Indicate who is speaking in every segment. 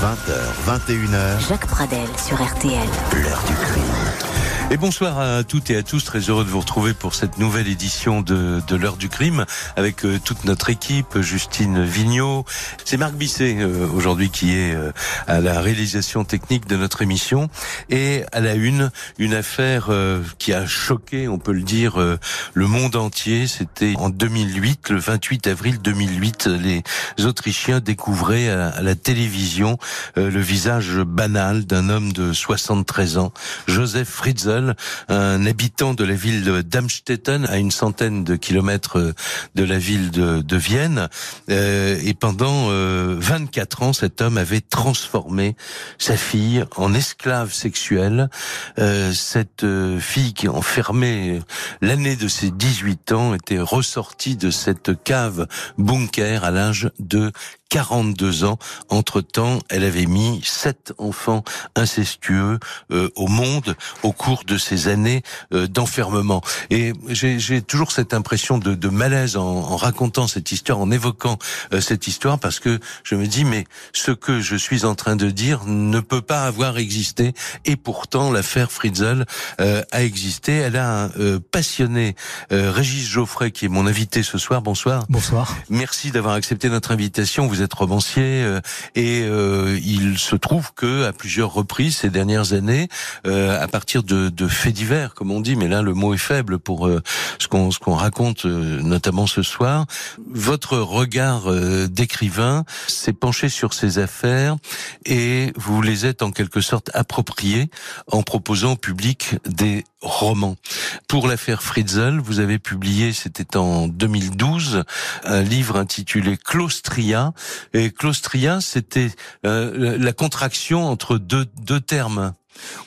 Speaker 1: 20h, 21h.
Speaker 2: Jacques Pradel sur RTL.
Speaker 1: L'heure du crime.
Speaker 3: Et bonsoir à toutes et à tous, très heureux de vous retrouver pour cette nouvelle édition de, de l'heure du crime avec euh, toute notre équipe, Justine Vignot. C'est Marc Bisset euh, aujourd'hui qui est euh, à la réalisation technique de notre émission et à la une, une affaire qui a choqué, on peut le dire, le monde entier. C'était en 2008, le 28 avril 2008, les Autrichiens découvraient à, la télévision le visage banal d'un homme de 73 ans, Joseph Un habitant de la ville d'Amstetten, à une centaine de kilomètres de la ville de, Vienne. Euh, et pendant 24 euh, ans, cet homme avait transformé sa fille en esclave sexuelle. Euh, cette fille qui enfermait l'année de ses 18 ans était ressortie de cette cave bunker à l'âge de 42 ans. Entre-temps, elle avait mis sept enfants incestueux euh, au monde au cours de ces années euh, d'enfermement. Et j'ai toujours cette impression de, de malaise en, en, racontant cette histoire, en évoquant euh, cette histoire, parce que je me dis, mais ce que je suis en train de dire ne peut pas avoir existé. Et pourtant, l'affaire Fritzl a existé. Elle a un passionné, Régis Geoffrey, qui est mon invité ce soir. Bonsoir.
Speaker 4: Bonsoir.
Speaker 3: Merci d'avoir accepté notre invitation. Vous êtes romancier euh, et euh, il se trouve que à plusieurs reprises ces dernières années, euh, à partir de, de, faits divers, comme on dit, mais là le mot est faible pour ce qu'on ce qu'on raconte notamment ce soir, votre regard d'écrivain s'est penché sur ces affaires et vous les êtes en quelque sorte appropriés en proposant au public des romans. Pour l'affaire Fritzl, vous avez publié, c'était en 2012, un livre intitulé Claustria, et claustria, c'était euh, la contraction entre deux, deux termes.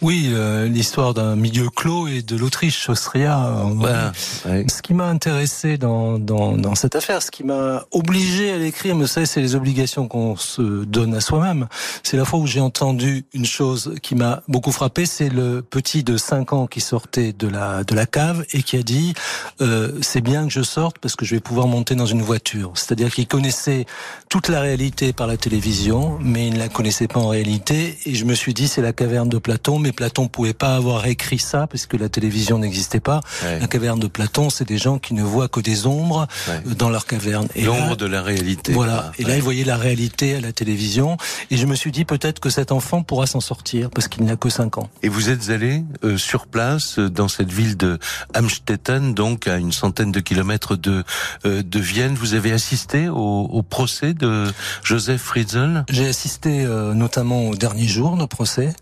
Speaker 4: Oui, euh, l'histoire d'un milieu clos et de l'Autriche, Austria. Euh, ce qui m'a intéressé dans, dans, dans, cette affaire, ce qui m'a obligé à l'écrire, mais ça, c'est les obligations qu'on se donne à soi-même. C'est la fois où j'ai entendu une chose qui m'a beaucoup frappé, c'est le petit de 5 ans qui sortait de la, de la cave et qui a dit euh, c'est bien que je sorte parce que je vais pouvoir monter dans une voiture. C'est-à-dire qu'il connaissait toute la réalité par la télévision, mais il ne la connaissait pas en réalité. Et je me suis dit c'est la caverne de Platon mais Platon pouvait pas avoir écrit ça parce que la télévision n'existait pas. La caverne de Platon, c'est des gens qui ne voient que des ombres euh, dans leur caverne.
Speaker 3: L'ombre de la réalité.
Speaker 4: Voilà. Et là, il voyait la réalité à la télévision. Et je me suis dit peut-être que cet enfant pourra s'en sortir parce qu'il n'a que 5 ans.
Speaker 3: Et vous êtes allé euh, sur place euh, dans cette ville de Amstetten, donc à une centaine de kilomètres de de Vienne. Vous avez assisté au, au procès de Joseph Fritzl
Speaker 4: J'ai assisté notamment au dernier jour de procès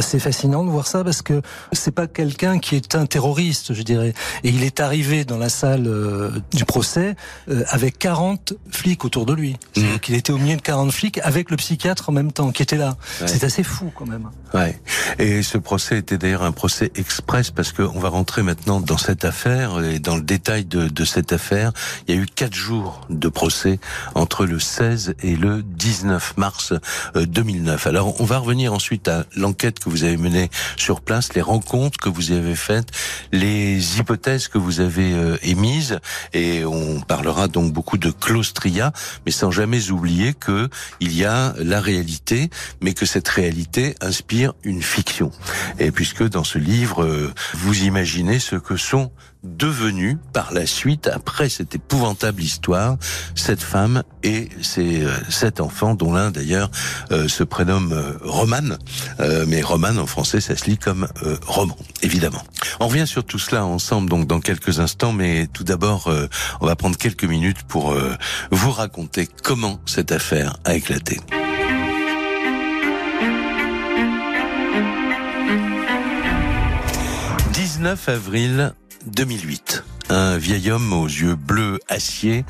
Speaker 4: assez fascinant de voir ça parce que c'est pas quelqu'un qui est un terroriste, je dirais. Et il est arrivé dans la salle euh, du procès euh, avec 40 flics autour de lui. Mmh. Qu'il était au milieu de 40 flics avec le psychiatre en même temps qui était là. C'est assez fou quand même.
Speaker 3: Ouais. Et ce procès était d'ailleurs un procès express parce que on va rentrer maintenant dans cette affaire et dans le détail de, de cette affaire. Il y a eu quatre jours de procès entre le 16 et le 19 mars 2009. Euh, Alors on va revenir ensuite à l'enquête que vous avez mené sur place, les rencontres que vous avez faites, les hypothèses que vous avez euh, émises, et on parlera donc beaucoup de claustria, mais sans jamais oublier que il y a la réalité, mais que cette réalité inspire une fiction. Et puisque dans ce livre, euh, vous imaginez ce que sont devenu par la suite, après cette épouvantable histoire, cette femme et ses euh, sept enfants, dont l'un d'ailleurs euh, se prénomme euh, Roman, mais Roman en français ça se lit comme roman, évidemment. On revient sur tout cela ensemble donc dans quelques instants, mais tout d'abord on va prendre quelques minutes pour vous raconter comment cette affaire a éclaté. 19 avril 2008. Un vieil homme aux yeux bleus acier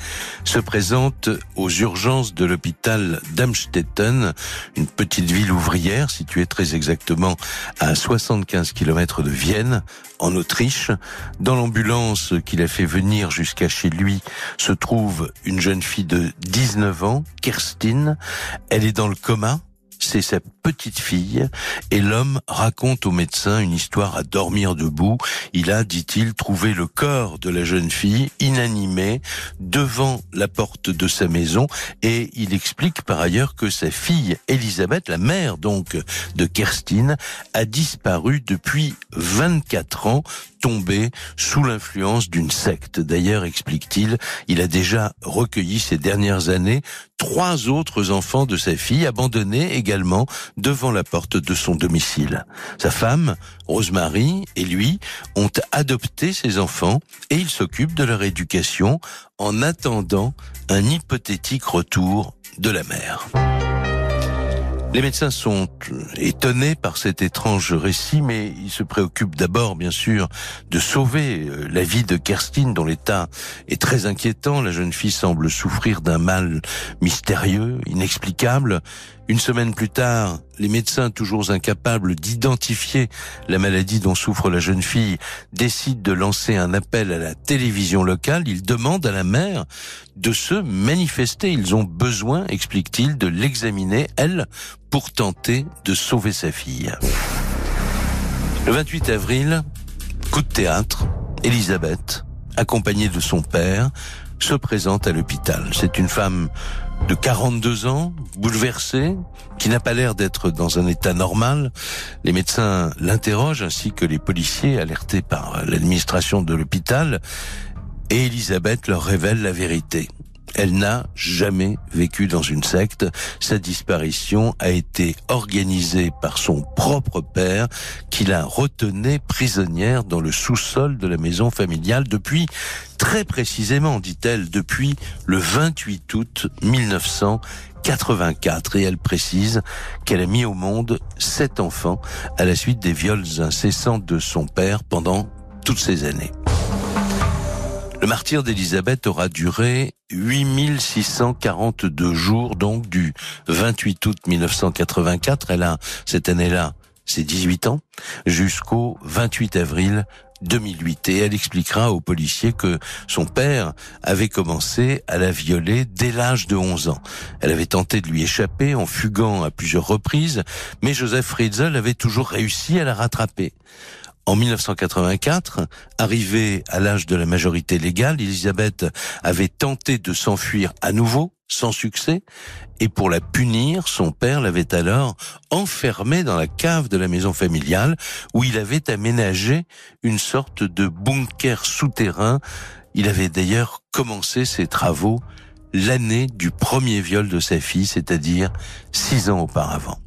Speaker 3: se présente aux urgences de l'hôpital d'Amstetten, une petite ville ouvrière située très exactement à 75 km de Vienne, en Autriche. Dans l'ambulance qu'il a fait venir jusqu'à chez lui se trouve une jeune fille de 19 ans, Kerstin. Elle est dans le coma c'est sa petite fille, et l'homme raconte au médecin une histoire à dormir debout. Il a, dit-il, trouvé le corps de la jeune fille inanimé devant la porte de sa maison, et il explique par ailleurs que sa fille Elisabeth, la mère donc de Kerstin, a disparu depuis 24 ans tombé sous l'influence d'une secte. D'ailleurs, explique-t-il, il a déjà recueilli ces dernières années trois autres enfants de sa fille, abandonnés également devant la porte de son domicile. Sa femme, Rosemary, et lui ont adopté ces enfants et il s'occupe de leur éducation en attendant un hypothétique retour de la mère. Les médecins sont étonnés par cet étrange récit, mais ils se préoccupent d'abord, bien sûr, de sauver euh, la vie de Kerstin, dont l'état est très inquiétant. La jeune fille semble souffrir d'un mal mystérieux, inexplicable. Une semaine plus tard, les médecins, toujours incapables d'identifier la maladie dont souffre la jeune fille, décident de lancer un appel à la télévision locale. Ils demandent à la mère de se manifester. Ils ont besoin, explique-t-il, de l'examiner, elle, pour tenter de sauver sa fille. Le 28 avril, coup de théâtre, Elisabeth, accompagnée de son père, se présente à l'hôpital. C'est une femme de 42 ans, bouleversée, qui n'a pas l'air d'être dans un état normal. Les médecins l'interrogent ainsi que les policiers alertés par l'administration de l'hôpital et Elisabeth leur révèle la vérité. Elle n'a jamais vécu dans une secte. Sa disparition a été organisée par son propre père qui la retenait prisonnière dans le sous-sol de la maison familiale depuis, très précisément, dit-elle, depuis le 28 août 1984. Et elle précise qu'elle a mis au monde sept enfants à la suite des viols incessants de son père pendant toutes ces années. Le martyr d'Élisabeth aura duré 8642 jours, donc du 28 août 1984, elle a cette année-là ses 18 ans, jusqu'au 28 avril 2008. Et elle expliquera aux policiers que son père avait commencé à la violer dès l'âge de 11 ans. Elle avait tenté de lui échapper en fuguant à plusieurs reprises, mais Joseph Friedzel avait toujours réussi à la rattraper. En 1984, arrivée à l'âge de la majorité légale, Elisabeth avait tenté de s'enfuir à nouveau, sans succès, et pour la punir, son père l'avait alors enfermée dans la cave de la maison familiale, où il avait aménagé une sorte de bunker souterrain. Il avait d'ailleurs commencé ses travaux l'année du premier viol de sa fille, c'est-à-dire six ans auparavant.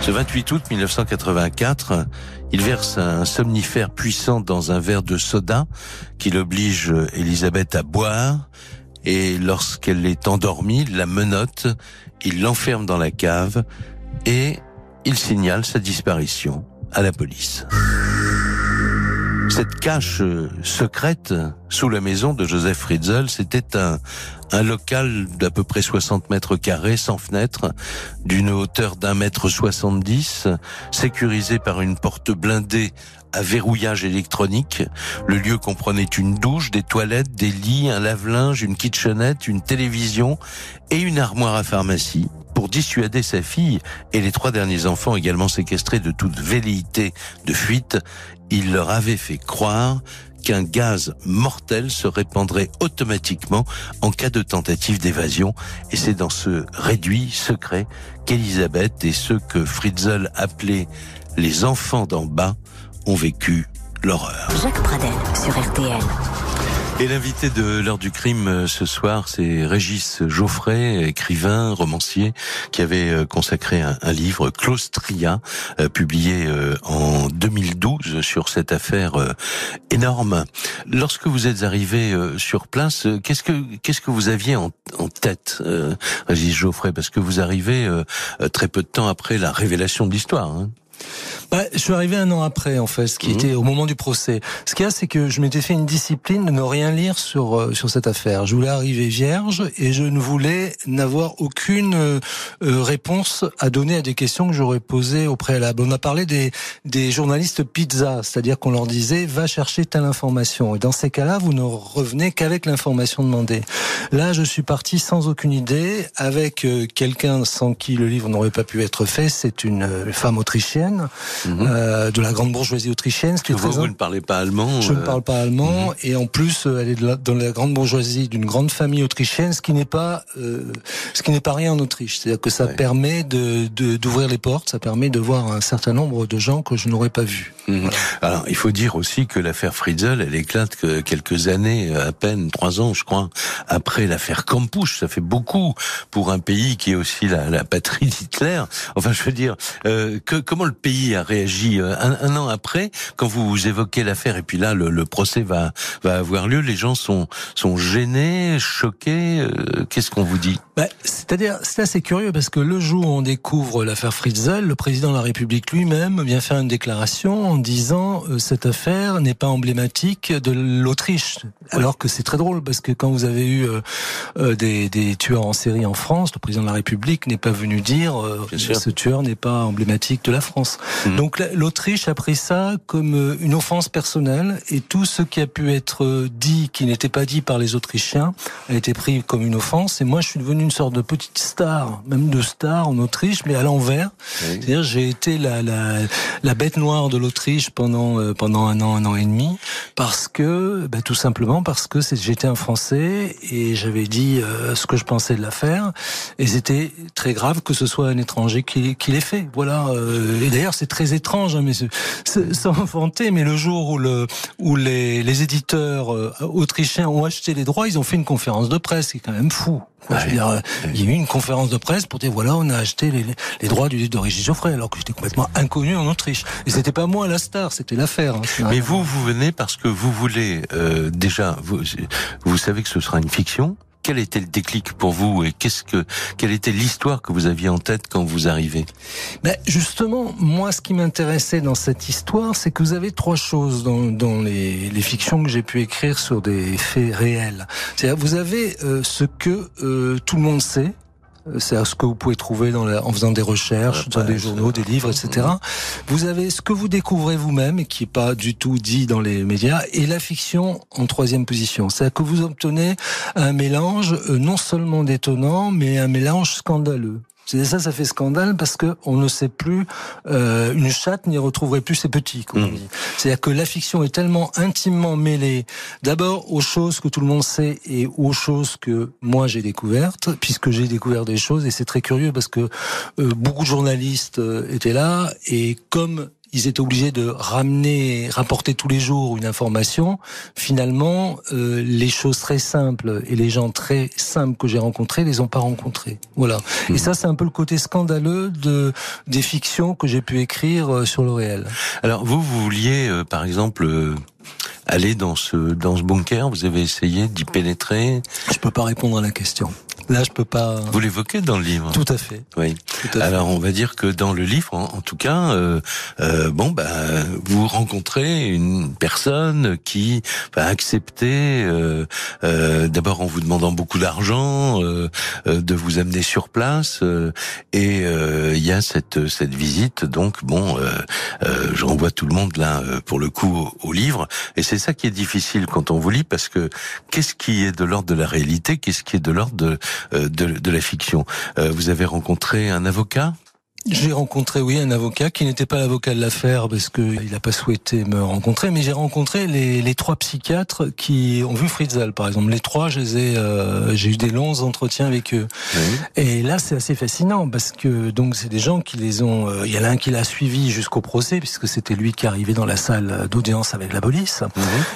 Speaker 3: Ce 28 août 1984, il verse un somnifère puissant dans un verre de soda qu'il oblige Elisabeth à boire et lorsqu'elle est endormie, la menotte, il l'enferme dans la cave et il signale sa disparition à la police. Cette cache secrète sous la maison de Joseph Fritzl, c'était un, un local d'à peu près 60 mètres carrés, sans fenêtre, d'une hauteur d'un mètre 70, sécurisé par une porte blindée à verrouillage électronique. Le lieu comprenait une douche, des toilettes, des lits, un lave-linge, une kitchenette, une télévision et une armoire à pharmacie pour dissuader sa fille et les trois derniers enfants également séquestrés de toute velléité de fuite, il leur avait fait croire qu'un gaz mortel se répandrait automatiquement en cas de tentative d'évasion. Et c'est dans ce réduit secret qu'Elisabeth et ceux que Fritzl appelait les enfants d'en bas ont vécu l'horreur.
Speaker 2: Jacques Pradel sur RTL.
Speaker 3: Et l'invité de l'heure du crime euh, ce soir, c'est Régis Geoffrey, écrivain, romancier, qui avait euh, consacré un, livre, Claustria, euh, publié en 2012 sur cette affaire énorme. Lorsque vous êtes arrivé sur place, qu'est-ce que qu'est-ce que vous aviez en, tête, Régis Geoffrey, parce que vous arrivez très peu de temps après la révélation de l'histoire. Hein
Speaker 4: bah, Je suis arrivé un an après, en fait, ce qui mmh. était au moment du procès. Ce qu'il y a, c'est que je m'étais fait une discipline de ne rien lire sur, euh, sur cette affaire. Je voulais arriver vierge et je ne voulais n'avoir aucune euh, euh, réponse à donner à des questions que j'aurais posées au préalable. On a parlé des, des journalistes pizza, c'est-à-dire qu'on leur disait va chercher telle information. Et dans ces cas-là, vous ne revenez qu'avec l'information demandée. Là, je suis parti sans aucune idée, avec quelqu'un sans qui le livre n'aurait pas pu être fait. C'est une femme autrichienne. Mhm. euh, de la grande bourgeoisie autrichienne. Ce
Speaker 3: qui est vous, vous ne parlez pas allemand
Speaker 4: Je ne euh, parle pas allemand, mhm. et en plus, euh, elle est dans la grande bourgeoisie d'une grande famille autrichienne, ce qui n'est pas, euh, ce qui n'est pas rien en Autriche. C'est-à-dire que ça permet de d'ouvrir les portes, ça permet de voir un certain nombre de gens que je n'aurais pas vus.
Speaker 3: Mhm. Alors, il faut dire aussi que l'affaire Friedel, elle éclate que quelques années, à peine trois ans, je crois, après l'affaire Campus. Ça fait beaucoup pour un pays qui est aussi la, la patrie d'Hitler. Enfin, je veux dire, euh, que, comment le pays a réagi euh, un, an après quand vous évoquez l'affaire et puis là le, procès va va avoir lieu. Les gens sont sont gênés, choqués. Euh, qu'est-ce qu'on vous dit?
Speaker 4: Bah, C'est-à-dire c'est assez curieux parce que le jour où on découvre l'affaire Fritzl, le président de la République lui-même vient faire une déclaration en disant euh, cette affaire n'est pas emblématique de l'Autriche. Alors que c'est très drôle parce que quand vous avez eu des, des tueurs en série en France, le président de la République n'est pas venu dire ce tueur n'est pas emblématique de la France. Mmh. Donc l'Autriche a pris ça comme euh, une offense personnelle et tout ce qui a pu être euh, dit, qui n'était pas dit par les Autrichiens, a été pris comme une offense. Et moi, je suis devenu une sorte de petite star, même de star en Autriche, mais à l'envers. C'est-à-dire, j'ai été la, la, la, bête noire de l'Autriche pendant euh, pendant un an, un an et demi, parce que, ben, tout simplement parce que j'étais un Français et j'avais dit ce que je pensais de l'affaire, et c'était très grave que ce soit un étranger qui, qui l'ait fait. Voilà. et d'ailleurs, c'est très étrange, hein, mais sans vanter, mais le jour où, le, où les, les éditeurs euh, autrichiens ont acheté les droits, ils ont fait une conférence de presse, qui est quand même fou. Il y a eu une conférence de presse pour dire voilà, on a acheté les, les droits du livre de Régis Geoffrey, alors que j'étais complètement inconnu en Autriche. Et c'était pas moi la star, c'était l'affaire. Hein.
Speaker 3: Mais vous, vous venez parce que vous voulez euh, déjà, vous, vous savez que ce sera une fiction quel était le déclic pour vous et qu'est-ce que quelle était l'histoire que vous aviez en tête quand vous arrivez
Speaker 4: ben Justement, moi, ce qui m'intéressait dans cette histoire, c'est que vous avez trois choses dans, dans les, les, fictions que j'ai pu écrire sur des faits réels. C'est-à-dire, vous avez euh, ce que euh, tout le monde sait, c'est ce que vous pouvez trouver dans en faisant des recherches, dans des journaux, des livres, etc. Vous avez ce que vous découvrez vous-même et qui n'est pas du tout dit dans les médias, et la fiction en troisième position. C'est-à-dire que vous obtenez un mélange euh, non seulement détonnant, mais un mélange scandaleux. C'est ça, ça fait scandale parce que on ne sait plus euh, une chatte n'y retrouverait plus ses petits. Mmh. C'est-à-dire que la fiction est tellement intimement mêlée, d'abord aux choses que tout le monde sait et aux choses que moi j'ai découvertes, puisque j'ai découvert des choses et c'est très curieux parce que euh, beaucoup de journalistes euh, étaient là et comme ils étaient obligés de ramener, rapporter tous les jours une information. Finalement, euh, les choses très simples et les gens très simples que j'ai rencontrés les ont pas rencontrés. Voilà. Et mhm. ça, c'est un peu le côté scandaleux de des fictions que j'ai pu écrire euh, sur le réel.
Speaker 3: Alors vous, vous vouliez, euh, par exemple aller dans ce dans ce bunker Vous avez essayé d'y pénétrer
Speaker 4: Je peux pas répondre à la question. Là, je peux pas.
Speaker 3: Vous l'évoquez dans le livre.
Speaker 4: Tout à fait.
Speaker 3: Oui. Alors, on va dire que dans le livre, en, tout cas, euh, euh, bon, bah, vous rencontrez une personne qui va accepter, euh, euh d'abord en vous demandant beaucoup d'argent, euh, de vous amener sur place, et il y a cette cette visite. Donc, bon, je renvoie tout le monde là pour le coup au, au livre, et c'est ça qui est difficile quand on vous lit parce que qu'est-ce qui est de l'ordre de la réalité, qu'est-ce qui est de l'ordre de euh, de, de, la fiction? Euh, vous avez rencontré un avocat?
Speaker 4: J'ai rencontré, oui, un avocat qui n'était pas l'avocat de l'affaire parce qu'il n'a pas souhaité me rencontrer, mais j'ai rencontré les, les, trois psychiatres qui ont vu Fritzl, par exemple. Les trois, je ai, euh, j'ai eu des longs entretiens avec eux. Et là, c'est assez fascinant parce que donc c'est des gens qui les ont. Euh, il y en a un qui l'a suivi jusqu'au procès puisque c'était lui qui arrivait dans la salle d'audience avec la police.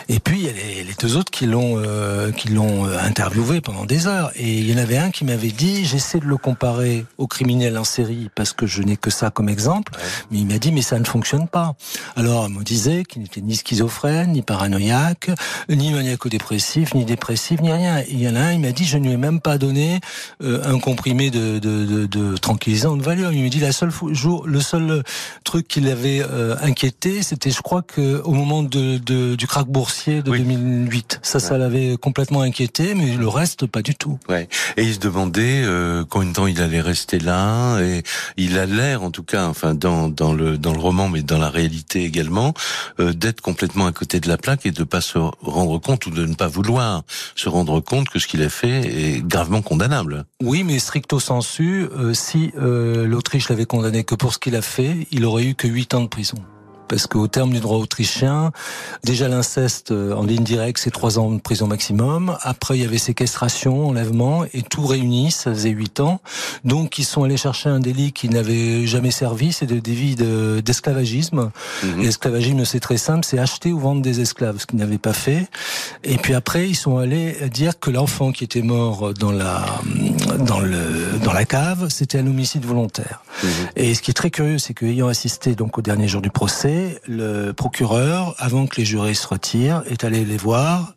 Speaker 4: Et puis il y a les, les deux autres qui l'ont euh, qui l'ont interviewé pendant des heures. Et il y en avait un qui m'avait dit j'essaie de le comparer au criminel en série parce que je je n'ai que ça comme exemple. Mais il m'a dit, mais ça ne fonctionne pas. Alors, il me disait qu'il n'était ni schizophrène, ni paranoïaque, ni maniaco-dépressif, ni dépressif, ni rien. il y en a un, il m'a dit, je ne lui ai même pas donné euh, un comprimé de, de, de, de tranquillisant de valeur. Il me dit, la seule jour, le seul truc qui l'avait euh, inquiété, c'était, je crois, que au moment de, de du krach boursier de 2008, ça, ça l'avait complètement inquiété, mais le reste, pas du tout.
Speaker 3: Ouais. Et il se demandait euh, combien de temps il allait rester là, et il a l'air, en tout cas, enfin dans dans le dans le roman, mais dans la réalité également, euh, d'être complètement à côté de la plaque et de pas se rendre compte ou de ne pas vouloir se rendre compte que ce qu'il a fait est gravement condamnable.
Speaker 4: Oui, mais stricto sensu, euh, si euh, l'Autriche l'avait condamné que pour ce qu'il a fait, il aurait eu que 8 ans de prison parce qu'au terme du droit autrichien, déjà l'inceste euh, en ligne directe, c'est trois ans de prison maximum. Après, il y avait séquestration, enlèvement, et tout réuni, ça faisait huit ans. Donc, ils sont allés chercher un délit qui n'avait jamais servi, c'est le délit d'esclavagisme. Mhm. L'esclavagisme, c'est très simple, c'est acheter ou vendre des esclaves, ce qu'ils n'avaient pas fait. Et puis après, ils sont allés dire que l'enfant qui était mort dans la dans le dans la cave, c'était un homicide volontaire. Mhm. Et ce qui est très curieux, c'est qu'ayant assisté donc au dernier jour du procès, le procureur, avant que les jurés se retirent, est allé les voir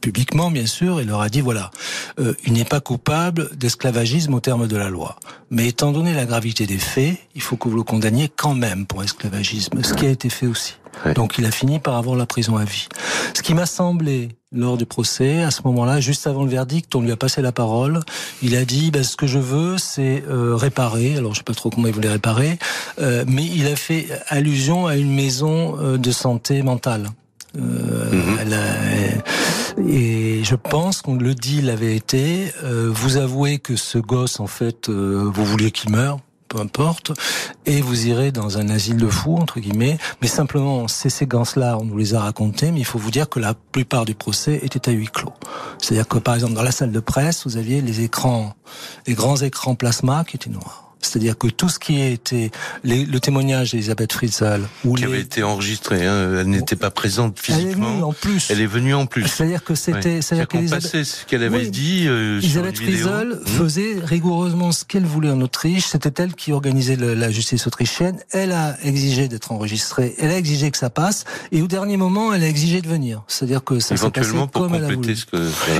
Speaker 4: publiquement bien sûr, et leur a dit voilà, euh, il n'est pas coupable d'esclavagisme au terme de la loi. Mais étant donné la gravité des faits, il faut que vous le condamniez quand même pour esclavagisme, ce qui a été fait aussi. Donc il a fini par avoir la prison à vie. Ce qui m'a semblé lors du procès, à ce moment-là, juste avant le verdict, on lui a passé la parole. Il a dit bah, ce que je veux, c'est euh, réparer. Alors je sais pas trop comment il voulait réparer, euh, mais il a fait allusion à une maison euh, de santé mentale. Mhm. et je pense qu'on le dit, il avait été. vous avouez que ce gosse, en fait, vous vouliez qu'il meure peu importe, et vous irez dans un asile de fous, entre guillemets. Mais simplement, ces séquences-là, on nous les a racontées, mais il faut vous dire que la plupart du procès était à huis clos. C'est-à-dire que, par exemple, dans la salle de presse, vous aviez les écrans, les grands écrans plasma qui étaient noirs. C'est-à-dire que tout ce qui a été le témoignage d'Elisabeth Fritzl,
Speaker 3: qui avait été enregistré, hein, elle n'était pas présente physiquement.
Speaker 4: Elle est venue en plus.
Speaker 3: Elle est venue en plus.
Speaker 4: C'est-à-dire que c'était, c'est-à-dire
Speaker 3: qu'Elisabeth, ce qu'elle avait dit. Euh,
Speaker 4: Elisabeth Fritzl mmh. faisait rigoureusement ce qu'elle voulait en Autriche. C'était elle qui organisait la justice autrichienne. Elle a exigé d'être enregistrée. Elle a exigé que ça passe. Et au dernier moment, elle a exigé de venir. C'est-à-dire que ça s'est passé comme elle a voulu. Ce que,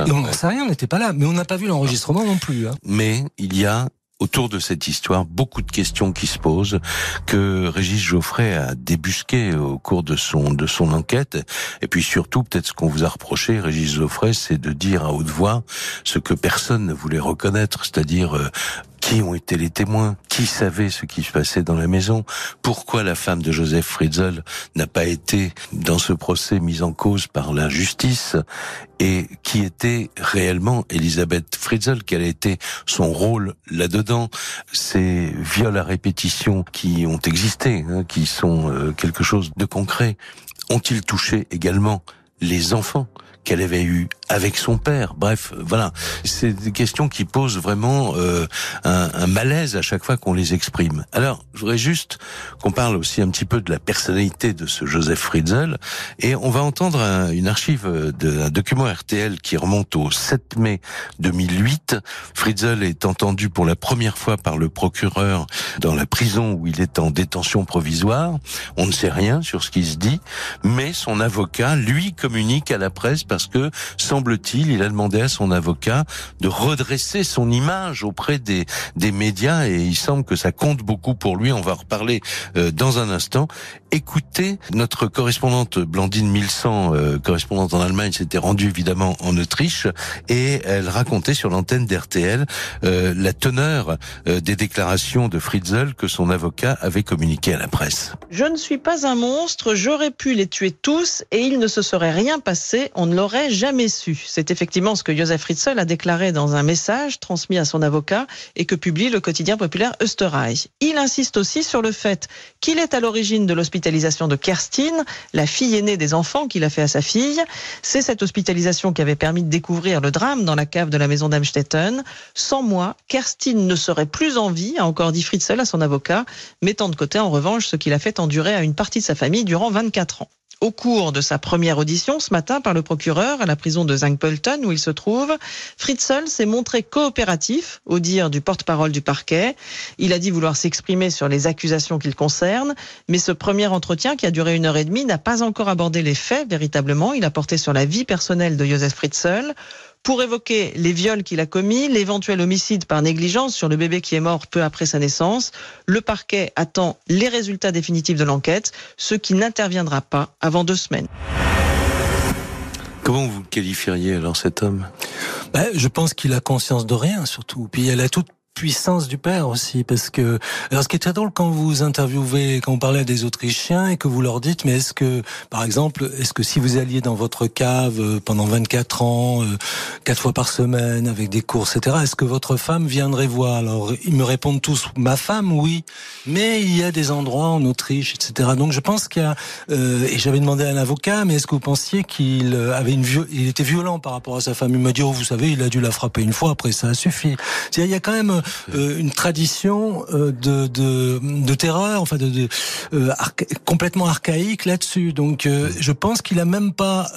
Speaker 4: Et on n'en sait rien, on n'était pas là, mais on n'a pas vu l'enregistrement non plus. Hein.
Speaker 3: Mais il y a autour de cette histoire beaucoup de questions qui se posent que Régis Geoffrey a débusqué au cours de son de son enquête. Et puis surtout peut-être ce qu'on vous a reproché Régis Geoffrey c'est de dire à haute voix ce que personne ne voulait reconnaître c'est-à-dire euh, qui ont été les témoins Qui savait ce qui se passait dans la maison Pourquoi la femme de Joseph Fritzl n'a pas été dans ce procès mise en cause par la justice Et qui était réellement Elisabeth Fritzl Quel a été son rôle là-dedans. Ces viols à répétition qui ont existé, hein, qui sont euh, quelque chose de concret, ont-ils touché également les enfants qu'elle avait eu avec son père. Bref, voilà, c'est des questions qui posent vraiment euh, un, un, malaise à chaque fois qu'on les exprime. Alors, je voudrais juste qu'on parle aussi un petit peu de la personnalité de ce Joseph Fritzl, et on va entendre une archive d'un document RTL qui remonte au 7 mai 2008. Fritzl est entendu pour la première fois par le procureur dans la prison où il est en détention provisoire. On ne sait rien sur ce qui se dit, mais son avocat, lui, communique à la presse parce que, il a demandé à son avocat de redresser son image auprès des, des médias et il semble que ça compte beaucoup pour lui. On va reparler euh, dans un instant. Écoutez, notre correspondante Blandine 1100, euh, correspondante en Allemagne, s'était rendue évidemment en Autriche et elle racontait sur l'antenne d'RTL euh, la teneur des déclarations de Fritzl que son avocat avait communiqué à la presse.
Speaker 5: Je ne suis pas un monstre, j'aurais pu les tuer tous et il ne se serait rien passé, on ne l'aurait jamais su. C'est effectivement ce que Joseph Fritzl a déclaré dans un message transmis à son avocat et que publie le quotidien populaire Österreich. Il insiste aussi sur le fait qu'il est à l'origine de l'hospitalisation de Kerstin, la fille aînée des enfants qu'il a fait à sa fille. C'est cette hospitalisation qui avait permis de découvrir le drame dans la cave de la maison d'Amstetten. Sans moi, Kerstin ne serait plus en vie, a encore dit Fritzl à son avocat, mettant de côté en revanche ce qu'il a fait endurer à une partie de sa famille durant 24 ans. Au cours de sa première audition ce matin par le procureur à la prison de Zangpolton où il se trouve, Fritzl s'est montré coopératif au dire du porte-parole du parquet. Il a dit vouloir s'exprimer sur les accusations qu'il concerne, mais ce premier entretien qui a duré une heure et demie n'a pas encore abordé les faits véritablement. Il a porté sur la vie personnelle de Joseph Fritzl pour évoquer les viols qu'il a commis, l'éventuel homicide par négligence sur le bébé qui est mort peu après sa naissance. Le parquet attend les résultats définitifs de l'enquête, ce qui n'interviendra pas avant deux semaines.
Speaker 3: Comment vous qualifieriez alors cet homme?
Speaker 4: Ben, Je pense qu'il a conscience de rien surtout. Puis elle a toute puissance du père aussi, parce que alors ce qui est très drôle quand vous interviewez, quand vous parlez à des Autrichiens et que vous leur dites, mais est-ce que, par exemple, est-ce que si vous alliez dans votre cave euh, pendant 24 ans, euh, quatre fois par semaine, avec des courses, etc., est-ce que votre femme viendrait voir? Alors ils me répondent tous, ma femme, oui, mais il y a des endroits en Autriche, etc. Donc je pense qu'il y a, euh, et j'avais demandé à un avocat, mais est-ce que vous pensiez qu'il avait une, il était violent par rapport à sa femme? Il m'a dit, oh, vous savez, il a dû la frapper une fois, après ça a suffi. Il y a quand même euh, une tradition euh, de, de, de, terreur, enfin de, de euh, complètement archaïque là-dessus. Donc je pense qu'il a même pas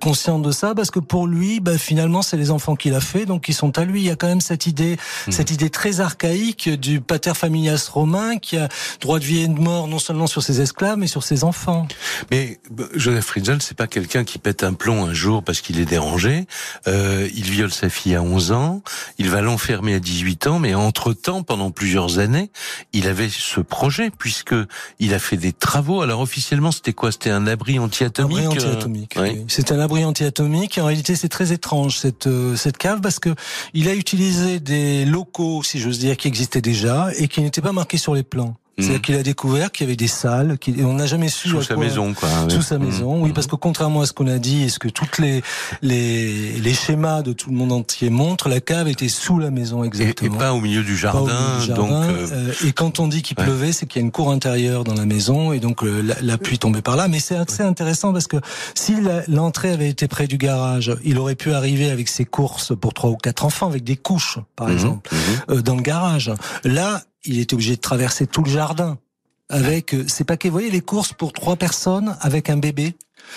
Speaker 4: conscience de ça parce que pour lui, bah, finalement, c'est les enfants qu'il a fait, donc ils sont à lui. Il y a quand même cette idée, mmh. cette idée très archaïque du pater familias romain qui a droit de vie et de mort non seulement sur ses esclaves mais sur ses enfants.
Speaker 3: Mais bah, Joseph Fritzl, c'est pas quelqu'un qui pète un plomb un jour parce qu'il est dérangé. Il viole sa fille à 11 ans, il va l'enfermer à 18 ans, mais entre-temps, pendant plusieurs années, il avait ce projet puisque il a fait des travaux. Alors officiellement, c'était quoi? C'était un abri anti-atomique.
Speaker 4: Abri anti-atomique. Euh, oui. C'est un abri anti-atomique. En réalité, c'est très étrange cette euh, cette cave parce que il a utilisé des locaux, si j'ose dire, qui existaient déjà et qui n'étaient pas marqués sur les plans. C'est-à-dire mm. qu'il a découvert qu'il y avait des salles, on n'a jamais su
Speaker 3: sous sa maison, quoi.
Speaker 4: Sous sa mm. maison, oui, parce que contrairement à ce qu'on a dit et ce que toutes les, les les schémas de tout le monde entier montrent, la cave était sous la maison exactement.
Speaker 3: Et, pas au milieu du jardin. donc euh,
Speaker 4: euh, et quand on dit qu'il pleuvait, c'est qu'il y a une cour intérieure dans la maison et donc euh, la, pluie tombait par là. Mais c'est assez intéressant parce que si l'entrée avait été près du garage, il aurait pu arriver avec ses courses pour trois ou quatre enfants, avec des couches, par mhm. exemple, mhm. dans le garage. Là, il était obligé de traverser tout le jardin avec euh, ces paquets. Vous voyez les courses pour trois personnes avec un bébé?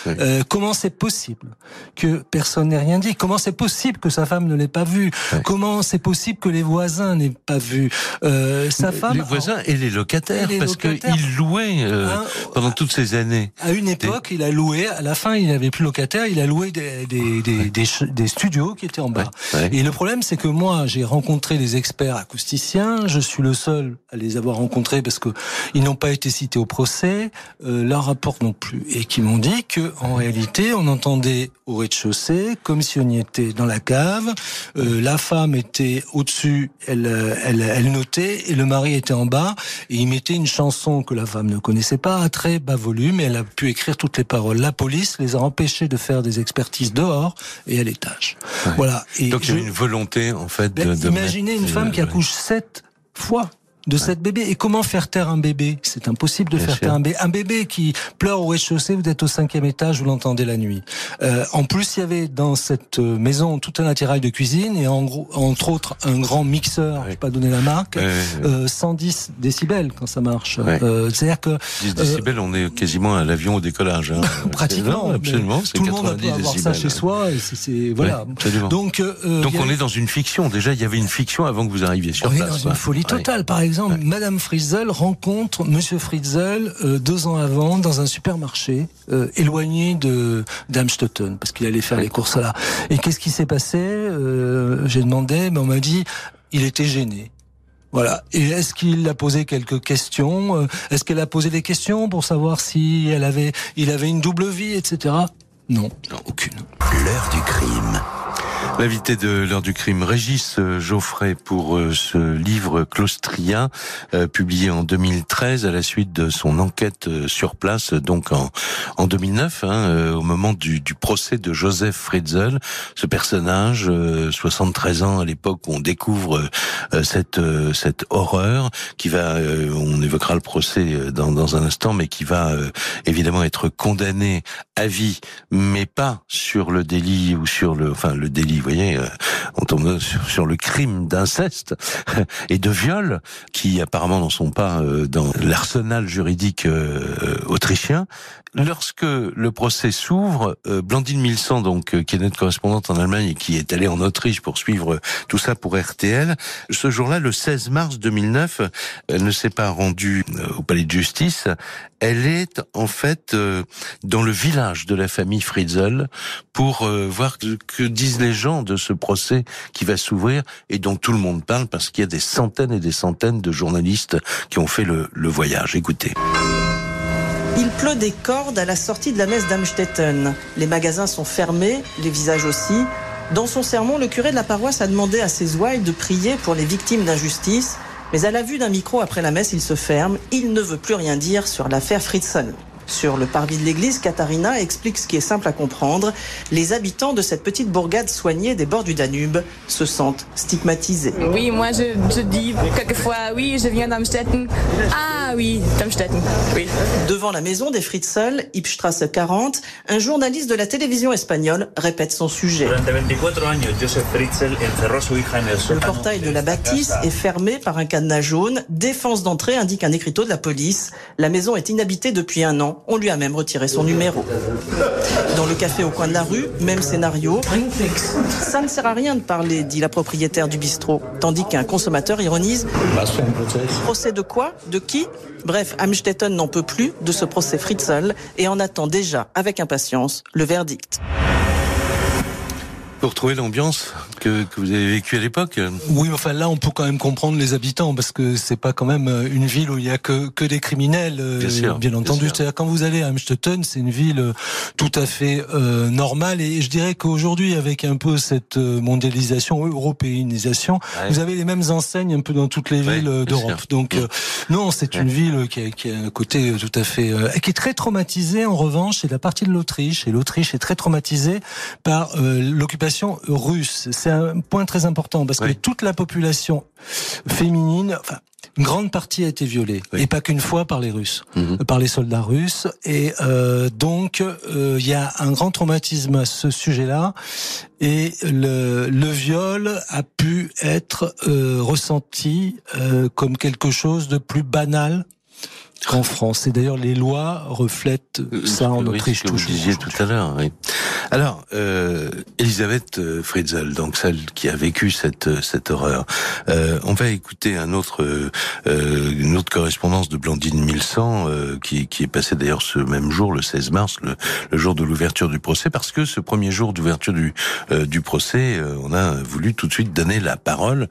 Speaker 4: Euh, comment c'est possible que personne n'ait rien dit? Comment c'est possible que sa femme ne l'ait pas vu Comment c'est possible que les voisins n'aient pas vu? Euh, sa femme
Speaker 3: Les voisins et les locataires, parce qu'il louait euh, pendant toutes ces années.
Speaker 4: À une époque, il a loué. À la fin, il n'avait plus locataire. Il a loué des, des, des, des, studios qui étaient en bas. Et le problème, c'est que moi, j'ai rencontré les experts acousticiens. Je suis le seul à les avoir rencontrés parce que ils n'ont pas été cités au procès. Euh, leur rapport non plus, et qui m'ont dit que en réalité, on entendait au rez-de-chaussée, comme si on y était dans la cave. Euh, la femme était au-dessus, elle, elle, elle notait, et le mari était en bas, et il mettait une chanson que la femme ne connaissait pas à très bas volume, et elle a pu écrire toutes les paroles. La police les a empêchés de faire des expertises dehors et à l'étage. Voilà.
Speaker 3: Et Donc il y a une volonté, en fait, de,
Speaker 4: ben, Imaginez une femme qui accouche sept fois de cette bébé. Et comment faire taire un bébé? C'est impossible de faire taire un bébé. Un bébé qui pleure au rez-de-chaussée, vous êtes au cinquième étage, vous l'entendez la nuit. Euh, en plus, il y avait dans cette maison tout un attirail de cuisine et en gros, entre autres un grand mixeur, je vais pas donner la marque, euh, 110 décibels quand ça marche. Euh, C'est-à-dire que
Speaker 3: 10 décibels, on est quasiment à l'avion au décollage. Hein.
Speaker 4: Pratiquement, absolument. Tout le monde peut avoir ça chez soi. c'est voilà.
Speaker 3: donc, euh, donc on est dans une fiction. Déjà, il y avait une fiction avant que vous arriviez sur
Speaker 4: on
Speaker 3: place.
Speaker 4: On est dans une folie totale. Par exemple exemple, Madame Frizel rencontre Monsieur Frizel euh, deux ans avant dans un supermarché euh, éloigné de d'Amstetten parce qu'il allait faire les courses là. Et qu'est-ce qui s'est passé euh, J'ai demandé, mais on m'a dit il était gêné. Voilà. Et est-ce qu'il a posé quelques questions Est-ce qu'elle a posé des questions pour savoir si elle avait, il avait une double vie, etc. Non, aucune.
Speaker 1: L'heure du crime.
Speaker 3: L'invité de l'heure du crime, Régis euh, Geoffrey, pour euh, ce livre Claustria, euh, publié en 2013 à la suite de son enquête sur place, donc en, en 2009, hein, au moment du, du, procès de Joseph Fritzl, ce personnage, 73 ans à l'époque où on découvre cette cette horreur, qui va, on évoquera le procès dans, dans un instant, mais qui va évidemment être condamné à vie, mais pas sur le délit ou sur le, enfin le délit vous voyez, euh, on tombe sur, le crime d'inceste et de viol, qui apparemment n'en sont pas euh, dans l'arsenal juridique autrichien. Lorsque le procès s'ouvre, Blandine Milsan, donc qui est notre correspondante en Allemagne et qui est allée en Autriche pour suivre tout ça pour RTL, ce jour-là, le 16 mars 2009, elle ne s'est pas rendue au palais de justice. Elle est en fait dans le village de la famille Friedel pour euh, voir que, disent les gens de ce procès qui va s'ouvrir et dont tout le monde parle parce qu'il y a des centaines et des centaines de journalistes qui ont fait le, voyage. Écoutez.
Speaker 5: Il pleut des cordes à la sortie de la messe d'Amstetten. Les magasins sont fermés, les visages aussi. Dans son sermon, le curé de la paroisse a demandé à ses ouailles de prier pour les victimes d'injustice. Mais à la vue d'un micro après la messe, il se ferme. Il ne veut plus rien dire sur l'affaire Fritzen. Sur le parvis de l'église, Katharina explique ce qui est simple à comprendre. Les habitants de cette petite bourgade soignée des bords du Danube se sentent stigmatisés.
Speaker 6: Oui, moi je, je dis quelquefois, oui, je viens d'Amstetten. Ah oui, d'Amstetten, oui.
Speaker 5: Devant la maison des Fritzl, Ipstrasse 40, un journaliste de la télévision espagnole répète son sujet. Le portail de la bâtisse est fermé par un cadenas jaune. Défense d'entrée indique un écriteau de la police. La maison est inhabitée depuis un an. On lui a même retiré son numéro. Dans le café au coin de la rue, même scénario. Ça ne sert à rien de parler, dit la propriétaire du bistrot. Tandis qu'un consommateur ironise. Procès de quoi De qui Bref, Amstetten n'en peut plus de ce procès Fritzl et en attend déjà avec impatience le verdict.
Speaker 3: Pour trouver l'ambiance que, que, vous avez vécue à l'époque.
Speaker 4: Oui, enfin là, on peut quand même comprendre les habitants parce que c'est pas quand même euh, une ville où il y a que, que des criminels, euh, bien, sûr, bien entendu. C'est-à-dire quand vous allez à Amstetten, c'est une ville euh, tout à fait euh, normale et je dirais qu'aujourd'hui, avec un peu cette mondialisation, européanisation, vous avez les mêmes enseignes un peu dans toutes les villes d'Europe. Donc non, c'est une ville qui a, qui a, un côté tout à fait, qui est très traumatisée. En revanche, c'est la partie de l'Autriche et l'Autriche est très traumatisée par l'occupation russe. C'est un point très important parce que toute la population féminine, enfin, une grande partie a été violée et pas qu'une fois par les Russes, mhm. par les soldats russes. Et euh, donc euh, il y a un grand traumatisme à ce sujet-là et le, le, viol a pu être euh, ressenti euh, comme quelque chose de plus banal qu'en France. Et d'ailleurs, les lois reflètent euh, ça en Autriche.
Speaker 3: Que vous disiez tout à l'heure. Oui. Alors, euh, Elisabeth euh, Fritzl, donc celle qui a vécu cette euh, cette horreur. Euh, on va écouter un autre euh, une autre correspondance de Blandine Milsan qui qui est passée d'ailleurs ce même jour, le 16 mars, le, le jour de l'ouverture du procès, parce que ce premier jour d'ouverture du du procès, on a voulu tout de suite donner la parole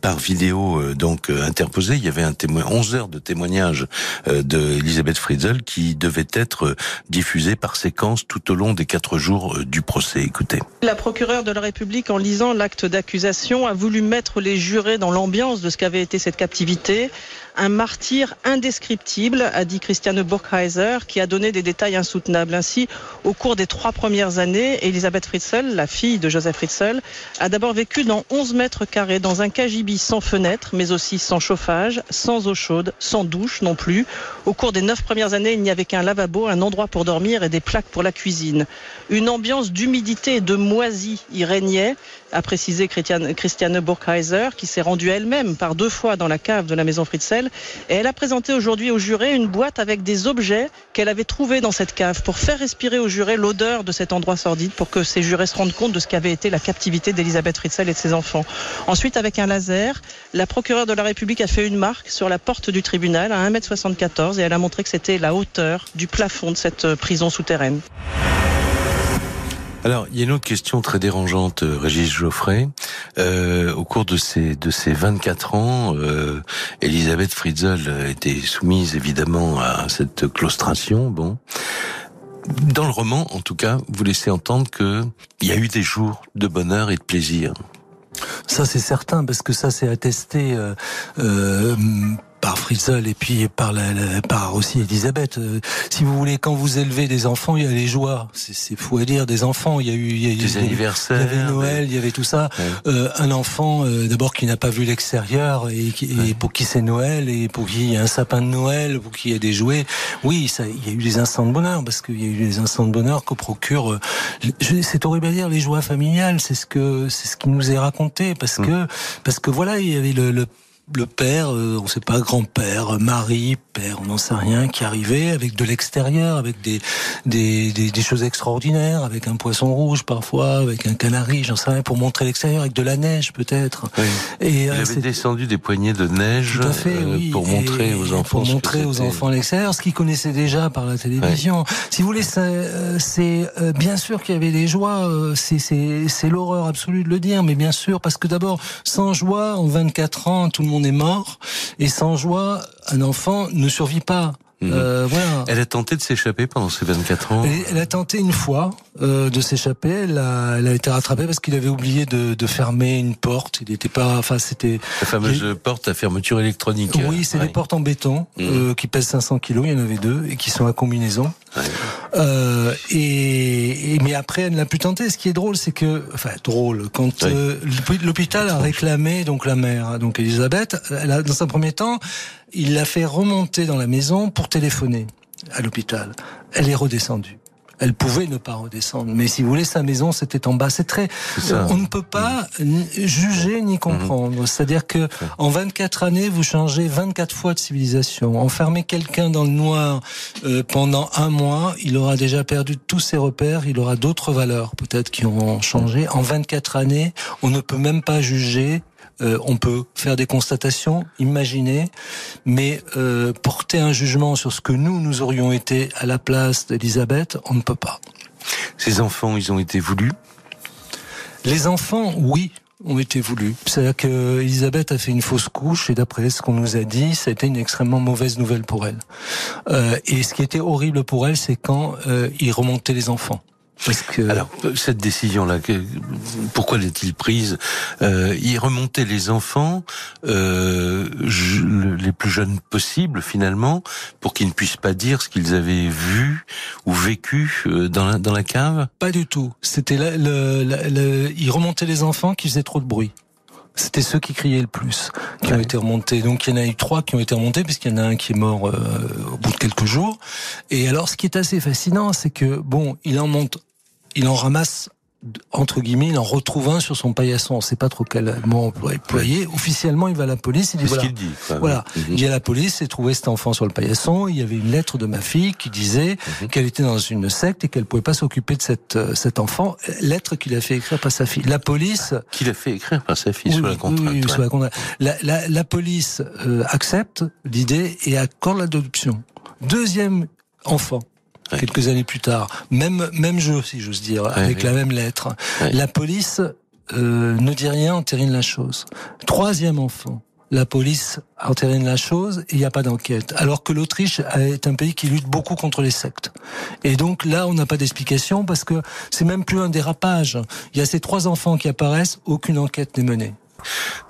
Speaker 3: par vidéo donc interposée. Il y avait un témoin, 11 heures de témoignage euh, de Elisabeth Friedel qui devait être diffusée par séquence tout au long des quatre jours euh, du procès. Écoutez.
Speaker 5: La procureure de la République, en lisant l'acte d'accusation, a voulu mettre les jurés dans l'ambiance de ce qu'avait été cette captivité un martyr indescriptible, a dit Christiane Burkheiser, qui a donné des détails insoutenables. Ainsi, au cours des trois premières années, Elisabeth Fritzl, la fille de Joseph Fritzl, a d'abord vécu dans 11 mètres carrés, dans un cagibi sans fenêtre, mais aussi sans chauffage, sans eau chaude, sans douche non plus. Au cours des neuf premières années, il n'y avait qu'un lavabo, un endroit pour dormir et des plaques pour la cuisine. Une ambiance d'humidité et de moisie y régnait, a précisé Christiane Burkheiser, qui s'est rendue elle-même par deux fois dans la cave de la maison Fritzl. Et elle a présenté aujourd'hui aux jurés une boîte avec des objets qu'elle avait trouvés dans cette cave pour faire respirer aux jurés l'odeur de cet endroit sordide, pour que ces jurés se rendent compte de ce qu'avait été la captivité d'Elisabeth Fritzl et de ses enfants. Ensuite, avec un laser, la procureure de la République a fait une marque sur la porte du tribunal à 1m74 et elle a montré que c'était la hauteur du plafond de cette euh, prison souterraine.
Speaker 3: Alors, il y a une autre question très dérangeante, euh, Régis Geoffrey. Euh, au cours de ces de ces 24 ans, euh, Elisabeth Fritzl été soumise évidemment à cette claustration. Bon, dans le roman, en tout cas, vous laissez entendre que il y a eu des jours de bonheur et de plaisir.
Speaker 4: Ça, c'est certain, parce que ça, c'est attesté euh, euh, par Fritzl et puis par, la, par aussi Elisabeth. Euh, si vous voulez, quand vous élevez des enfants, il y a les joies. C'est fou à dire, des enfants. Il y a eu, il y a
Speaker 3: des anniversaires.
Speaker 4: Il y avait Noël, il y avait tout ça. Euh, un enfant, euh, d'abord qui n'a pas vu l'extérieur et, et pour qui c'est Noël et pour qui il y a un sapin de Noël, pour qui il y a des jouets. Oui, ça, il y a eu des instants de bonheur parce qu'il y a eu des instants de bonheur que procure. Euh, c'est horrible à dire les joies familiales. C'est ce que c'est ce qui nous est raconté parce mm. que parce que voilà, il y avait le, le le père, euh, on sait pas, grand-père, mari, père, on n'en sait rien, qui arrivait avec de l'extérieur, avec des des, des, choses extraordinaires, avec un poisson rouge parfois, avec un canari, j'en sais rien, pour montrer l'extérieur, avec de la neige peut-être.
Speaker 3: Et Il euh, avait descendu des poignées de neige euh, pour montrer aux enfants.
Speaker 4: Pour montrer aux enfants l'extérieur, ce qu'ils connaissaient déjà par la télévision. Si vous voulez, c'est bien sûr qu'il y avait des joies, c'est l'horreur absolue de le dire, mais bien sûr, parce que d'abord, sans joie, en 24 ans, tout le monde on est mort, et sans joie, un enfant ne survit pas.
Speaker 3: Mhm. Euh, voilà. Elle a tenté de s'échapper pendant ces 24 ans.
Speaker 4: Elle, a tenté une fois euh, de s'échapper. Elle a, elle a été rattrapée parce qu'il avait oublié de, de, fermer une porte. Il n'était pas. Enfin, c'était
Speaker 3: la fameuse porte à fermeture électronique.
Speaker 4: Oui, c'est des portes en béton mhm. euh, qui pèsent 500 kilos. Il y en avait deux et qui sont à combinaison. Euh, et, mais après, elle n'a plus tenté. Ce qui est drôle, c'est que, enfin, drôle, quand euh, l'hôpital a réclamé donc la mère, hein, donc Elisabeth, elle a, dans un premier temps, il l'a fait remonter dans la maison pour téléphoner à l'hôpital. Elle est redescendue elle pouvait ne pas redescendre. Mais si vous voulez, sa maison, c'était en bas. C'est très, on ne peut pas juger ni comprendre. Mhm. C'est-à-dire que en 24 années, vous changez 24 fois de civilisation. Enfermer quelqu'un dans le noir euh, pendant un mois, il aura déjà perdu tous ses repères. Il aura d'autres valeurs, peut-être, qui auront changé. En 24 années, on ne peut même pas juger euh, on peut faire des constatations, imaginer, mais euh, porter un jugement sur ce que nous, nous aurions été à la place d'Elisabeth, on ne peut pas.
Speaker 3: Ces enfants, ils ont été voulus?
Speaker 4: Les enfants, oui ont été voulus. C'est-à-dire que Elisabeth a fait une fausse couche et d'après ce qu'on nous a dit, ça a été une extrêmement mauvaise nouvelle pour elle. Euh, et ce qui était horrible pour elle, c'est quand il remontait les enfants.
Speaker 3: Alors, cette décision-là, pourquoi l'est-il prise? Euh, Il remontait les enfants euh, les plus jeunes possibles, finalement, pour qu'ils ne puissent pas dire ce qu'ils avaient vu ou vécu euh, dans la, dans la cave?
Speaker 4: Pas du tout. C'était le, le, il remontait les enfants qui faisaient trop de bruit. C'était ceux qui criaient le plus qui ont été remontés. Donc il y en a eu trois qui ont été remontés puisqu'il y en a un qui est mort euh, au bout de quelques jours. Et alors ce qui est assez fascinant, c'est que bon, il en monte il en ramasse entre guillemets, il en retrouve un sur son paillasson. On sait pas trop quel mot employer. Officiellement, il va à la police. Il dit voilà.
Speaker 3: dit,
Speaker 4: voilà. Il y a la police, il trouvé cet enfant sur le paillasson. Il y avait une lettre de ma fille qui disait mhm. qu'elle était dans une secte et qu'elle pouvait pas s'occuper de cette, euh, cet enfant. Lettre qu'il a fait écrire par sa fille. La police.
Speaker 3: Qu'il a fait écrire par sa fille
Speaker 4: sous
Speaker 3: la contrainte. Oui,
Speaker 4: sous la contrainte. La, la, la police euh, accepte l'idée et accorde l'adoption. Deuxième enfant quelques années plus tard. Même même jeu, si j'ose dire, avec la même lettre. La police euh, ne dit rien, entérine la chose. Troisième enfant. La police entérine la chose et il n'y a pas d'enquête. Alors que l'Autriche est un pays qui lutte beaucoup contre les sectes. Et donc là, on n'a pas d'explication parce que c'est même plus un dérapage. Il y a ces trois enfants qui apparaissent, aucune enquête n'est menée.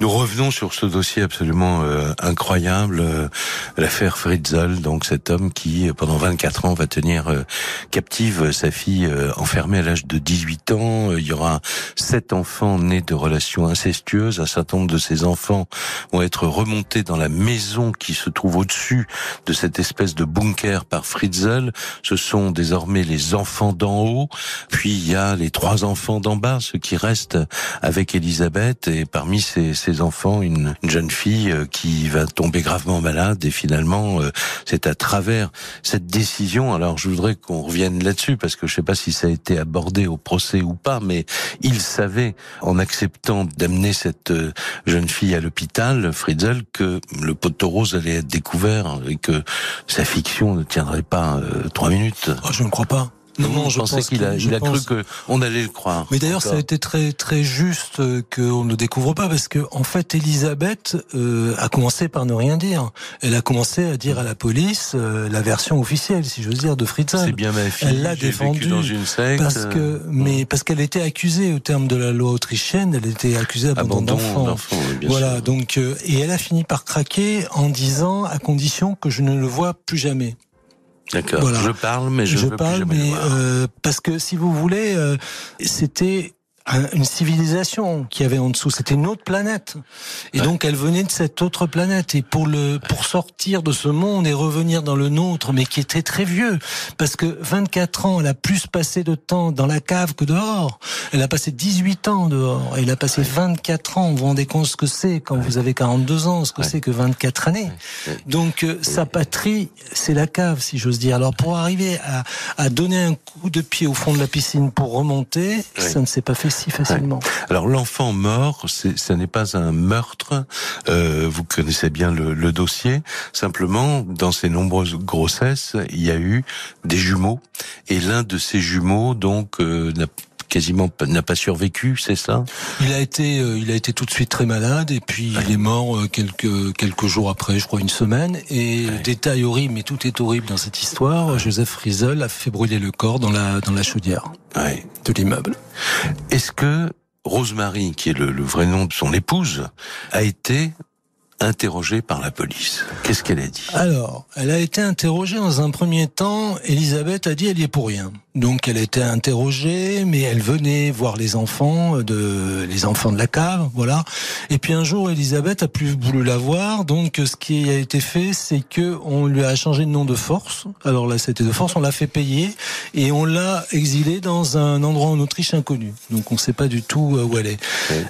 Speaker 3: Nous revenons sur ce dossier absolument euh, incroyable, euh, l'affaire Fritzl, donc cet homme qui, pendant 24 ans, va tenir euh, captive sa fille enfermée à l'âge de 18 ans. Il y aura sept enfants nés de relations incestueuses. Un certain nombre de ces enfants vont être remontés dans la maison qui se trouve au-dessus de cette espèce de bunker par Fritzl. Ce sont désormais les enfants d'en haut. Puis il y a les trois enfants d'en bas, ceux qui restent avec Elisabeth. Et parmi ces, enfants une, jeune fille euh, qui va tomber gravement malade et finalement euh, c'est à travers cette décision. Alors je voudrais qu'on revienne là-dessus parce que je sais pas si ça a été abordé au procès ou pas, mais il savait en acceptant d'amener cette euh, jeune fille à l'hôpital, Friedel, que le poteau rose allait être découvert et que sa fiction ne tiendrait pas trois minutes.
Speaker 4: Oh, je ne crois pas.
Speaker 3: Non, non, je pense qu'il a, il a cru qu'on allait le croire.
Speaker 4: Mais d'ailleurs, ça a été très très juste qu'on ne découvre pas parce que en fait, Elisabeth euh, a commencé par ne rien dire. Elle a commencé à dire à la police euh, la version officielle, si j'ose dire, de Fritzl.
Speaker 3: C'est bien ma fille.
Speaker 4: Elle l'a défendue dans une secte. Parce que, mais parce qu'elle était accusée au terme de la loi autrichienne, elle était accusée d'abandon d'enfant. voilà. Donc, euh, et elle a fini par craquer en disant à condition que je ne le vois plus jamais.
Speaker 3: D'accord. Voilà. Je parle, mais je, je veux parle, plus jamais mais
Speaker 4: euh, parce que si vous voulez, euh, c'était une civilisation qui avait en dessous. C'était une autre planète. Et donc, elle venait de cette autre planète. Et pour le, pour sortir de ce monde et revenir dans le nôtre, mais qui était très vieux, parce que 24 ans, elle a plus passé de temps dans la cave que dehors. Elle a passé 18 ans dehors. Elle a passé 24 ans. Vous vous rendez compte ce que c'est quand vous avez 42 ans, ce que c'est que 24 années. Donc, euh, sa patrie, c'est la cave, si j'ose dire. Alors, pour arriver à, à donner un coup de pied au fond de la piscine pour remonter, ça ne s'est pas fait
Speaker 3: Alors l'enfant mort, ce n'est pas un meurtre. Euh, vous connaissez bien le, le, dossier. Simplement, dans ces nombreuses grossesses, il y a eu des jumeaux, et l'un de ces jumeaux donc euh, n'a quasiment n'a pas survécu, c'est ça?
Speaker 4: Il a été, euh, il a été tout de suite très malade et puis il est mort euh, quelques quelques jours après, je crois une semaine. Et détail horrible, mais tout est horrible dans cette histoire. Joseph Frizel a fait brûler le corps dans la dans la chaudière de l'immeuble.
Speaker 3: Est-ce que Rosemary, qui est le, le, vrai nom de son épouse, a été interrogée par la police? Qu'est-ce qu'elle a dit?
Speaker 4: Alors, elle a été interrogée dans un premier temps. Elisabeth a dit elle y est pour rien. Donc elle a été interrogée, mais elle venait voir les enfants de les enfants de la cave, voilà. Et puis un jour, Elisabeth a plus voulu la voir. Donc ce qui a été fait, c'est que on lui a changé de nom de force. Alors là, c'était de force. On l'a fait payer et on l'a exilée dans un endroit en Autriche inconnu. Donc on ne sait pas du tout euh, où elle est.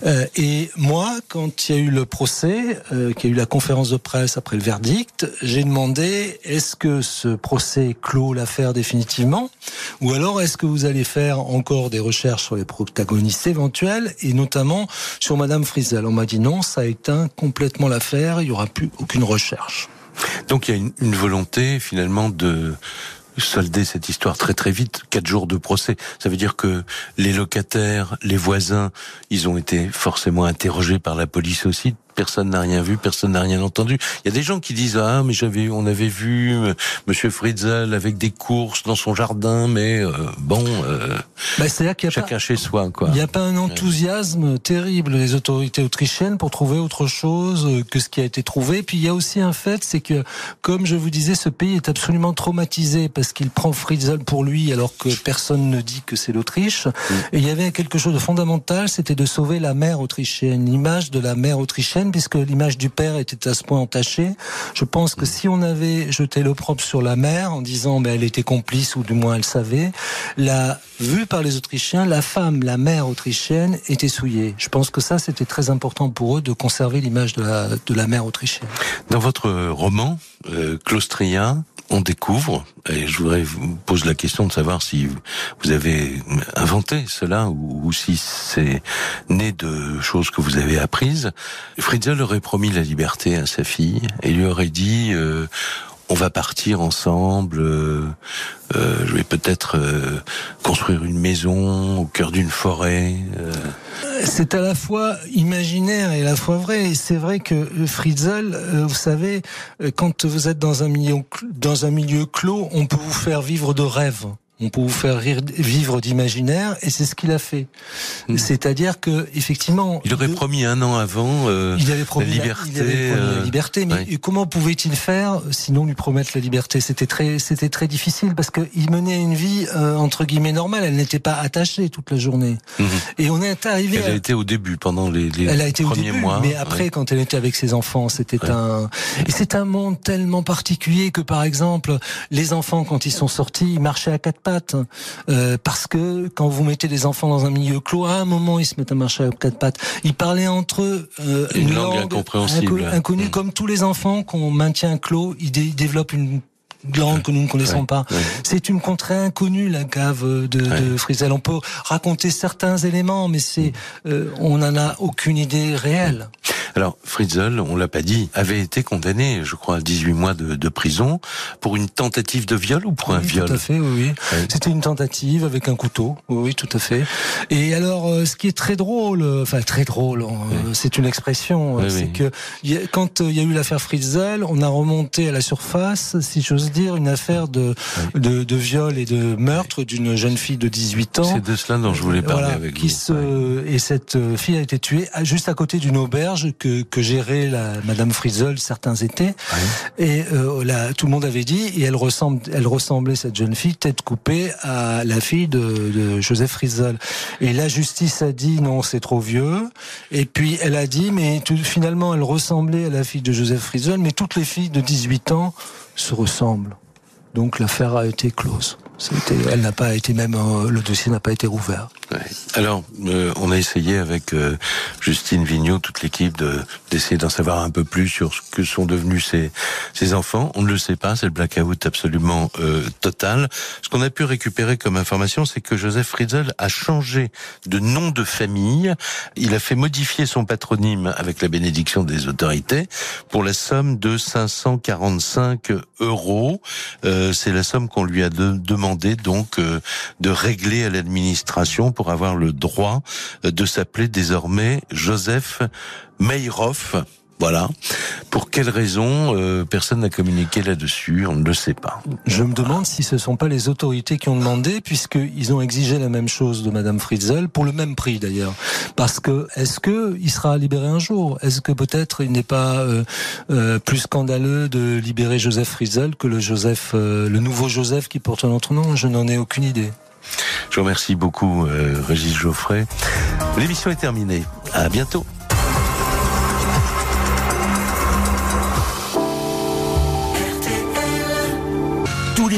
Speaker 4: Euh, et moi, quand il y a eu le procès, euh, qu'il y a eu la conférence de presse après le verdict, j'ai demandé est-ce que ce procès clôt l'affaire définitivement ou alors est-ce que vous allez faire encore des recherches sur les protagonistes éventuels et notamment sur Madame Frizel On m'a dit non, ça éteint complètement l'affaire, il n'y aura plus aucune recherche.
Speaker 3: Donc il y a une volonté finalement de solder cette histoire très très vite. Quatre jours de procès. Ça veut dire que les locataires, les voisins, ils ont été forcément interrogés par la police aussi personne n'a rien vu, personne n'a rien entendu. Il y a des gens qui disent ah mais j'avais, on avait vu euh, Monsieur Fritzl avec des courses dans son jardin, mais euh, bon, euh, bah, qu'il y a chacun chez soi quoi.
Speaker 4: Il n'y a pas un enthousiasme terrible des autorités autrichiennes pour trouver autre chose que ce qui a été trouvé. Puis il y a aussi un fait, c'est que comme je vous disais, ce pays est absolument traumatisé parce qu'il prend Fritzl pour lui alors que personne ne dit que c'est l'Autriche. Mm. Et il y avait quelque chose de fondamental, c'était de sauver la mère autrichienne, l'image de la mère autrichienne puisque l'image du père était à ce point entachée. Je pense que si on avait jeté l'opprobre sur la mère en disant ben, elle était complice ou du moins elle savait, la vue par les Autrichiens, la femme, la mère autrichienne était souillée. Je pense que ça c'était très important pour eux de conserver l'image de la, mère autrichienne.
Speaker 3: Dans votre roman, euh, on découvre, et je voudrais vous poser la question de savoir si vous avez inventé cela ou, si c'est né de choses que vous avez apprises. Fritzl aurait promis la liberté à sa fille et lui aurait dit euh, on va partir ensemble. Euh, euh, je vais peut-être euh, construire une maison au cœur d'une forêt.
Speaker 4: C'est à la fois imaginaire et à la fois vrai. c'est vrai que Fritzl, vous savez, quand vous êtes dans un milieu dans un milieu clos, on peut vous faire vivre de rêves on peut vous faire rire, vivre d'imaginaire, et c'est ce qu'il a fait. Hmm. C'est-à-dire que effectivement,
Speaker 3: il aurait promis un an avant euh, il avait promis la liberté. il avait promis
Speaker 4: la euh, liberté, mais comment pouvait-il faire sinon lui promettre la liberté? C'était très, c'était très difficile parce qu'il menait une vie euh, entre guillemets normale. Elle n'était pas attachée toute la journée. Hmm. Et on est arrivé.
Speaker 3: Elle a été au début pendant les, les elle a été premiers au début, mois.
Speaker 4: Mais après, quand elle était avec ses enfants, c'était un. Et c'est un monde tellement particulier que par exemple, les enfants quand ils sont sortis, ils marchaient à quatre euh, parce que quand vous mettez des enfants dans un milieu clos, à un moment ils se mettent à marcher à quatre pattes. Ils parlaient entre eux
Speaker 3: euh, une, langue, incompréhensible,
Speaker 4: inconnue, mm. comme tous les enfants qu'on maintient clos, ils, développent une langue que nous ne connaissons pas. C'est une contrée inconnue, la cave de, de Frizel. On peut raconter certains éléments, mais c'est, euh, on n'en a aucune idée réelle.
Speaker 3: Alors, Fritzl, on l'a pas dit, avait été condamné, je crois, à 18 mois de, de prison pour une tentative de viol ou pour un viol
Speaker 4: Tout à fait, oui. oui. C'était une tentative avec un couteau, oui, tout à fait. Et alors, euh, ce qui est très drôle, euh, enfin très drôle, euh, c'est une expression, c'est que quand il y a eu l'affaire Fritzl, on a remonté à la surface, si j'ose dire, une affaire de, de, de, viol et de meurtre d'une jeune fille de 18 ans.
Speaker 3: C'est de cela dont je voulais parler
Speaker 4: voilà,
Speaker 3: avec
Speaker 4: qui
Speaker 3: vous.
Speaker 4: Se, et cette fille a été tuée juste à côté d'une auberge que que, gérait la Madame Frizzle certains étés. Et euh, là, tout le monde avait dit, et elle ressemble, elle ressemblait cette jeune fille tête coupée à la fille de, de Joseph Frizzle. Et la justice a dit non, c'est trop vieux. Et puis elle a dit, mais tout, finalement, elle ressemblait à la fille de Joseph Frizzle, mais toutes les filles de 18 ans se ressemblent. Donc l'affaire a été close. Elle n'a pas été même euh, le dossier n'a pas été rouvert.
Speaker 3: Ouais. Alors, euh, on a essayé avec euh, Justine Vignot, toute l'équipe, de d'essayer d'en savoir un peu plus sur ce que sont devenus ces ces enfants. On ne le sait pas, c'est le blackout absolument euh, total. Ce qu'on a pu récupérer comme information, c'est que Joseph Friedel a changé de nom de famille. Il a fait modifier son patronyme avec la bénédiction des autorités pour la somme de 545 euros. c'est la somme qu'on lui a de, demandé donc de régler à l'administration pour avoir le droit de s'appeler désormais Joseph Meyroff. Voilà. Pour quelle raison euh, personne n'a communiqué là-dessus? On ne le sait pas.
Speaker 4: Je me demande si ce ne sont pas les autorités qui ont demandé, puisqu'ils ont exigé la même chose de Madame Fritzl, pour le même prix d'ailleurs. Parce que est-ce que il sera libéré un jour? Est-ce que peut-être il n'est pas euh, euh, plus scandaleux de libérer Joseph Fritzl que le Joseph, le nouveau Joseph qui porte notre nom? Je n'en ai aucune idée.
Speaker 3: Je vous remercie beaucoup, Régis Geoffrey. L'émission est terminée. À bientôt.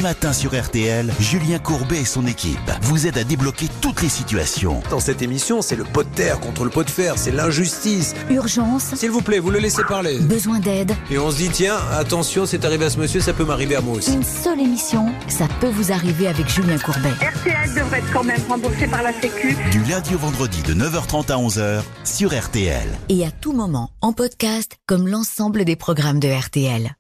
Speaker 1: Les matins sur RTL, Julien Courbet et son équipe vous aident à débloquer toutes les situations.
Speaker 7: Dans cette émission, c'est le pot de terre contre le pot de fer, c'est l'injustice.
Speaker 2: Urgence.
Speaker 7: S'il vous plaît, vous le laissez parler.
Speaker 2: Besoin d'aide.
Speaker 7: Et on se dit, tiens, attention, c'est arrivé à ce monsieur, ça peut m'arriver à moi aussi.
Speaker 2: Une seule émission, ça peut vous arriver avec Julien Courbet.
Speaker 8: RTL devrait être quand même remboursé par la Sécu.
Speaker 1: Du lundi au vendredi de 9h30 à 11h sur RTL.
Speaker 2: Et à tout moment, en podcast, comme l'ensemble des programmes de RTL.